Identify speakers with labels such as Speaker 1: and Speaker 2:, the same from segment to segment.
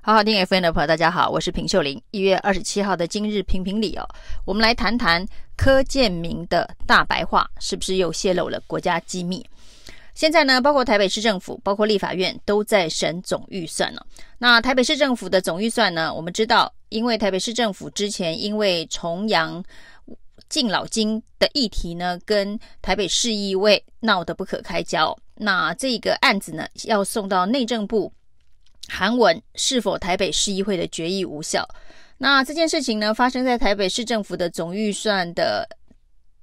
Speaker 1: 好好听 FN 的朋友，大家好，我是平秀玲。一月二十七号的今日评评理哦，我们来谈谈柯建铭的大白话是不是又泄露了国家机密？现在呢，包括台北市政府，包括立法院都在审总预算了。那台北市政府的总预算呢，我们知道，因为台北市政府之前因为重阳敬老金的议题呢，跟台北市议会闹得不可开交。那这个案子呢，要送到内政部。韩文是否台北市议会的决议无效？那这件事情呢，发生在台北市政府的总预算的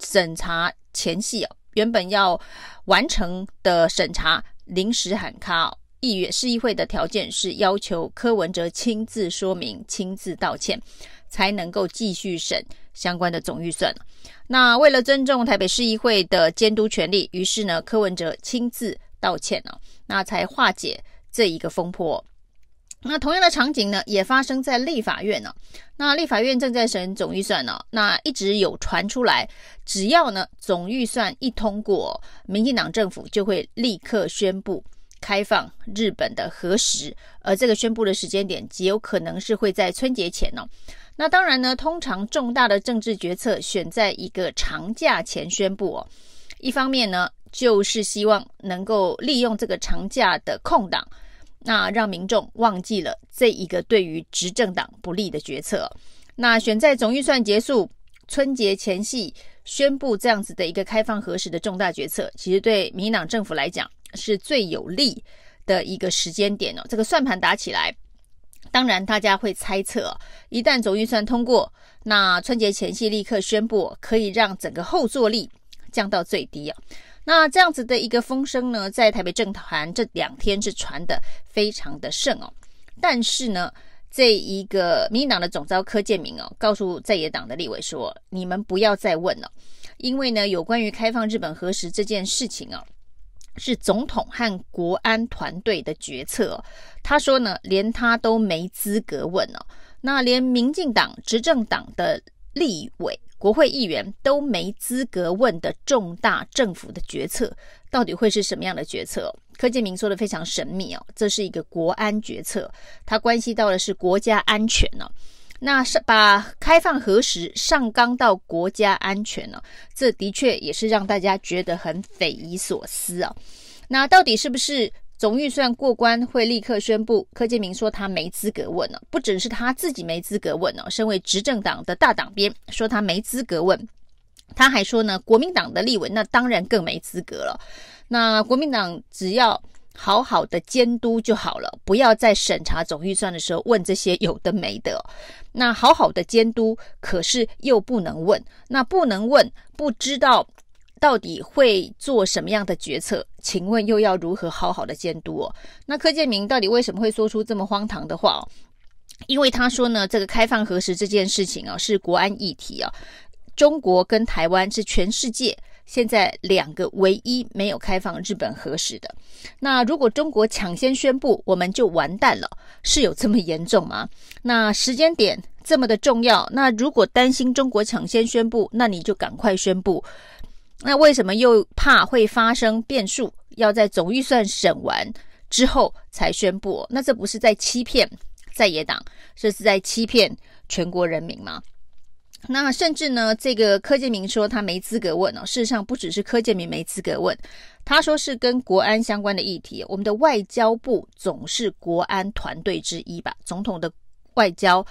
Speaker 1: 审查前夕哦，原本要完成的审查临时喊卡哦。议员市议会的条件是要求柯文哲亲自说明、亲自道歉，才能够继续审相关的总预算。那为了尊重台北市议会的监督权利，于是呢，柯文哲亲自道歉了，那才化解这一个风波。那同样的场景呢，也发生在立法院呢。那立法院正在审总预算呢，那一直有传出来，只要呢总预算一通过，民进党政府就会立刻宣布开放日本的核食，而这个宣布的时间点极有可能是会在春节前呢。那当然呢，通常重大的政治决策选在一个长假前宣布哦，一方面呢就是希望能够利用这个长假的空档。那让民众忘记了这一个对于执政党不利的决策。那选在总预算结束、春节前夕宣布这样子的一个开放核实的重大决策，其实对民党政府来讲是最有利的一个时间点哦。这个算盘打起来，当然大家会猜测，一旦总预算通过，那春节前夕立刻宣布，可以让整个后坐力降到最低啊。那这样子的一个风声呢，在台北政坛这两天是传得非常的盛哦。但是呢，这一个民进党的总召柯建铭哦，告诉在野党的立委说：“你们不要再问了，因为呢，有关于开放日本核食这件事情哦，是总统和国安团队的决策哦。他说呢，连他都没资格问哦。那连民进党执政党的立委。”国会议员都没资格问的重大政府的决策，到底会是什么样的决策？柯建铭说的非常神秘哦，这是一个国安决策，它关系到的是国家安全呢。那是把开放核食上纲到国家安全呢？这的确也是让大家觉得很匪夷所思啊。那到底是不是？总预算过关会立刻宣布，柯建铭说他没资格问了，不只是他自己没资格问了，身为执政党的大党鞭说他没资格问，他还说呢，国民党的立委那当然更没资格了。那国民党只要好好的监督就好了，不要在审查总预算的时候问这些有的没的。那好好的监督，可是又不能问，那不能问，不知道。到底会做什么样的决策？请问又要如何好好的监督哦？那柯建铭到底为什么会说出这么荒唐的话哦？因为他说呢，这个开放核实这件事情啊，是国安议题啊。中国跟台湾是全世界现在两个唯一没有开放日本核实的。那如果中国抢先宣布，我们就完蛋了，是有这么严重吗？那时间点这么的重要，那如果担心中国抢先宣布，那你就赶快宣布。那为什么又怕会发生变数？要在总预算审完之后才宣布？那这不是在欺骗在野党，这是在欺骗全国人民吗？那甚至呢，这个柯建铭说他没资格问哦。事实上，不只是柯建铭没资格问，他说是跟国安相关的议题。我们的外交部总是国安团队之一吧？总统的外交、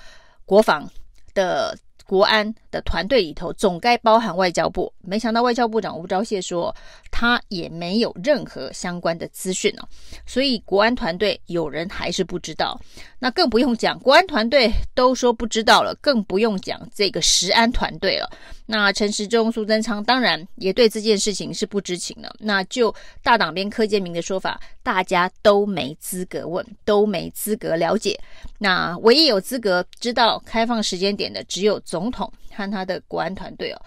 Speaker 1: 国防的。国安的团队里头总该包含外交部，没想到外交部长吴钊燮说他也没有任何相关的资讯哦，所以国安团队有人还是不知道，那更不用讲，国安团队都说不知道了，更不用讲这个石安团队了。那陈时中、苏贞昌当然也对这件事情是不知情的。那就大党边柯建铭的说法，大家都没资格问，都没资格了解。那唯一有资格知道开放时间点的，只有总统他的国安团队哦。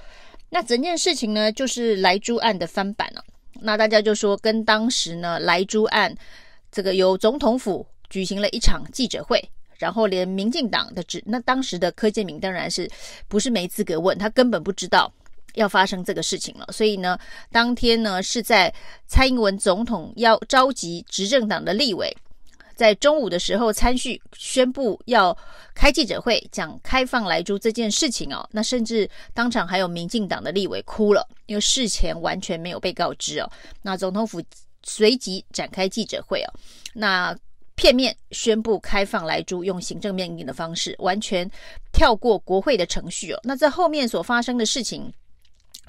Speaker 1: 那整件事情呢，就是莱猪案的翻版了。那大家就说，跟当时呢莱猪案，这个由总统府举行了一场记者会。然后连民进党的指，那当时的柯建铭当然是不是没资格问，他根本不知道要发生这个事情了。所以呢，当天呢是在蔡英文总统要召集执政党的立委，在中午的时候参叙宣布要开记者会讲开放莱猪这件事情哦，那甚至当场还有民进党的立委哭了，因为事前完全没有被告知哦。那总统府随即展开记者会哦，那片面宣布开放莱猪，用行政命令的方式完全跳过国会的程序哦。那在后面所发生的事情。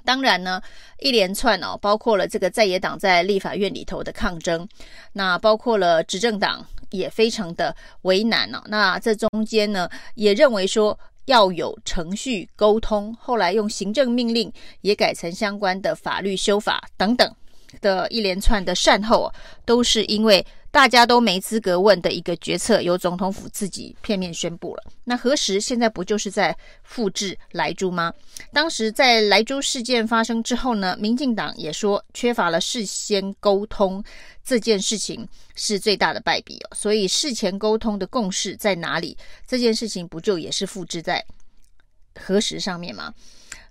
Speaker 1: 当然呢，一连串哦，包括了这个在野党在立法院里头的抗争，那包括了执政党也非常的为难哦。那这中间呢，也认为说要有程序沟通，后来用行政命令也改成相关的法律修法等等的一连串的善后，都是因为。大家都没资格问的一个决策，由总统府自己片面宣布了。那何时现在不就是在复制莱猪吗？当时在莱猪事件发生之后呢，民进党也说缺乏了事先沟通这件事情是最大的败笔哦。所以事前沟通的共识在哪里？这件事情不就也是复制在何时上面吗？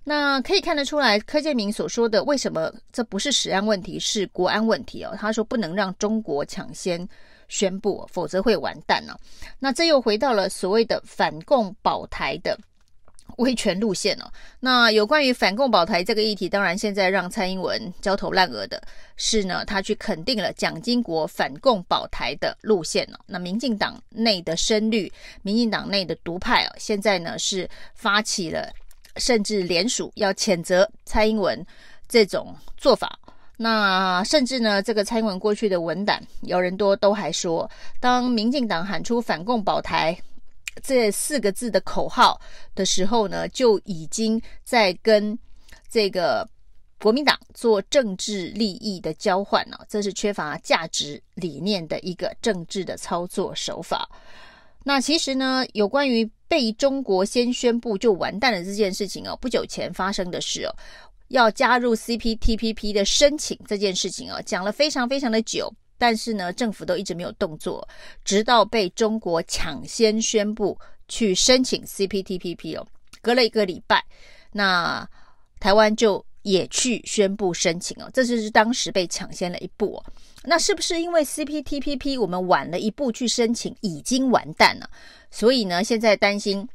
Speaker 1: 那可以看得出来，柯建铭所说的为什么这不是食安问题，是国安问题哦？他说不能让中国抢先宣布，否则会完蛋呢、那这又回到了所谓的反共保台的威权路线哦。那有关于反共保台这个议题，当然现在让蔡英文焦头烂额的是呢，他去肯定了蒋经国反共保台的路线哦。那民进党内的深绿，民进党内的独派哦，现在呢是发起了。甚至联署要谴责蔡英文这种做法，那甚至呢，这个蔡英文过去的文胆，有人多都还说，当民进党喊出“反共保台”这四个字的口号的时候呢，就已经在跟这个国民党做政治利益的交换了，这是缺乏价值理念的一个政治的操作手法。那其实呢，有关于被中国先宣布就完蛋了这件事情哦，不久前发生的事哦，要加入 CPTPP 的申请这件事情哦，讲了非常非常的久，但是呢，政府都一直没有动作，直到被中国抢先宣布去申请 CPTPP 哦，隔了一个礼拜，那台湾就也去宣布申请哦，这就是当时被抢先了一步哦。那是不是因为 CPTPP 我们晚了一步去申请，已经完蛋了？所以呢，现在担心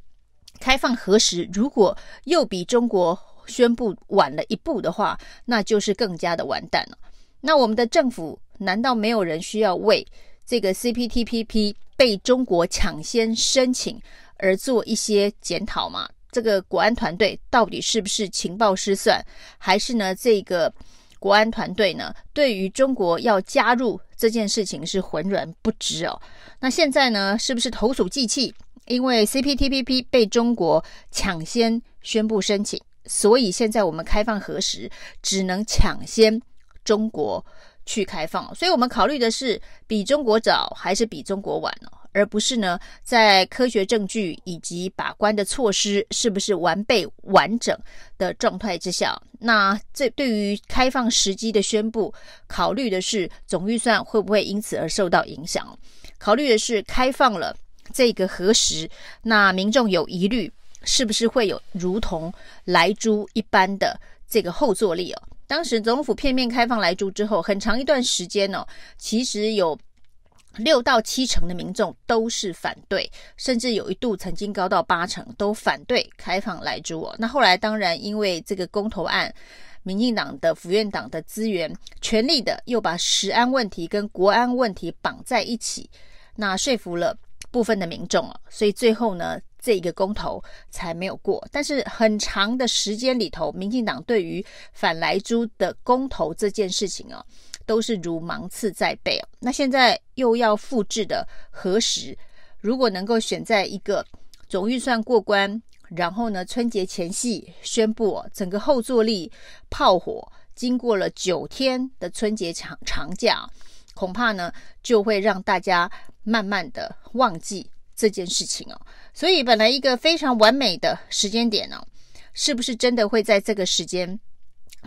Speaker 1: 开放核食，如果又比中国宣布晚了一步的话，那就是更加的完蛋了。那我们的政府难道没有人需要为这个 CPTPP 被中国抢先申请而做一些检讨吗？这个国安团队到底是不是情报失算，还是呢这个？国安团队呢，对于中国要加入这件事情是浑然不知哦。那现在呢，是不是投鼠忌器？因为 CPTPP 被中国抢先宣布申请，所以现在我们开放核实，只能抢先中国去开放。所以我们考虑的是比中国早还是比中国晚哦？而不是呢，在科学证据以及把关的措施是不是完备完整的状态之下，那这对于开放时机的宣布，考虑的是总预算会不会因此而受到影响？考虑的是开放了这个核实，那民众有疑虑，是不是会有如同莱猪一般的这个后坐力哦？当时总统府片面开放莱猪之后，很长一段时间哦，其实有。六到七成的民众都是反对，甚至有一度曾经高到八成都反对开放莱猪哦。那后来当然因为这个公投案，民进党的府院党的资源全力的又把食安问题跟国安问题绑在一起，那说服了部分的民众哦，所以最后呢，这一个公投才没有过。但是很长的时间里头，民进党对于反莱猪的公投这件事情哦。都是如芒刺在背哦，那现在又要复制的核食，如果能够选在一个总预算过关，然后呢，春节前夕宣布，整个后坐力炮火，经过了九天的春节长长假，恐怕呢就会让大家慢慢的忘记这件事情哦。所以本来一个非常完美的时间点呢，是不是真的会在这个时间？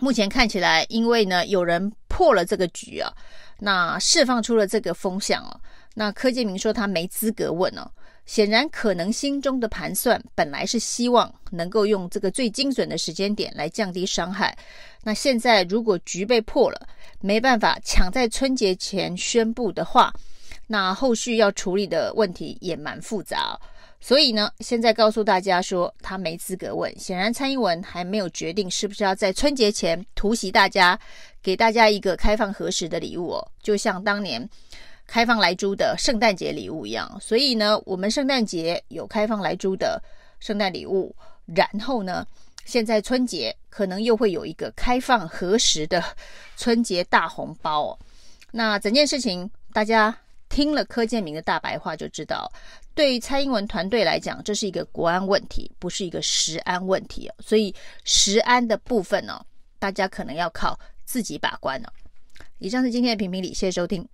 Speaker 1: 目前看起来，因为呢有人。破了这个局啊，那释放出了这个风向哦。那柯建铭说他没资格问哦，显然可能心中的盘算本来是希望能够用这个最精准的时间点来降低伤害。那现在如果局被破了，没办法抢在春节前宣布的话，那后续要处理的问题也蛮复杂。所以呢，现在告诉大家说他没资格问。显然蔡英文还没有决定是不是要在春节前突袭大家，给大家一个开放核实的礼物哦，就像当年开放莱猪的圣诞节礼物一样。所以呢，我们圣诞节有开放莱猪的圣诞礼物，然后呢，现在春节可能又会有一个开放核实的 春节大红包哦。那整件事情大家。听了柯建明的大白话就知道，对于蔡英文团队来讲，这是一个国安问题，不是一个食安问题哦。所以食安的部分呢，大家可能要靠自己把关了。以上是今天的评评理，谢谢收听。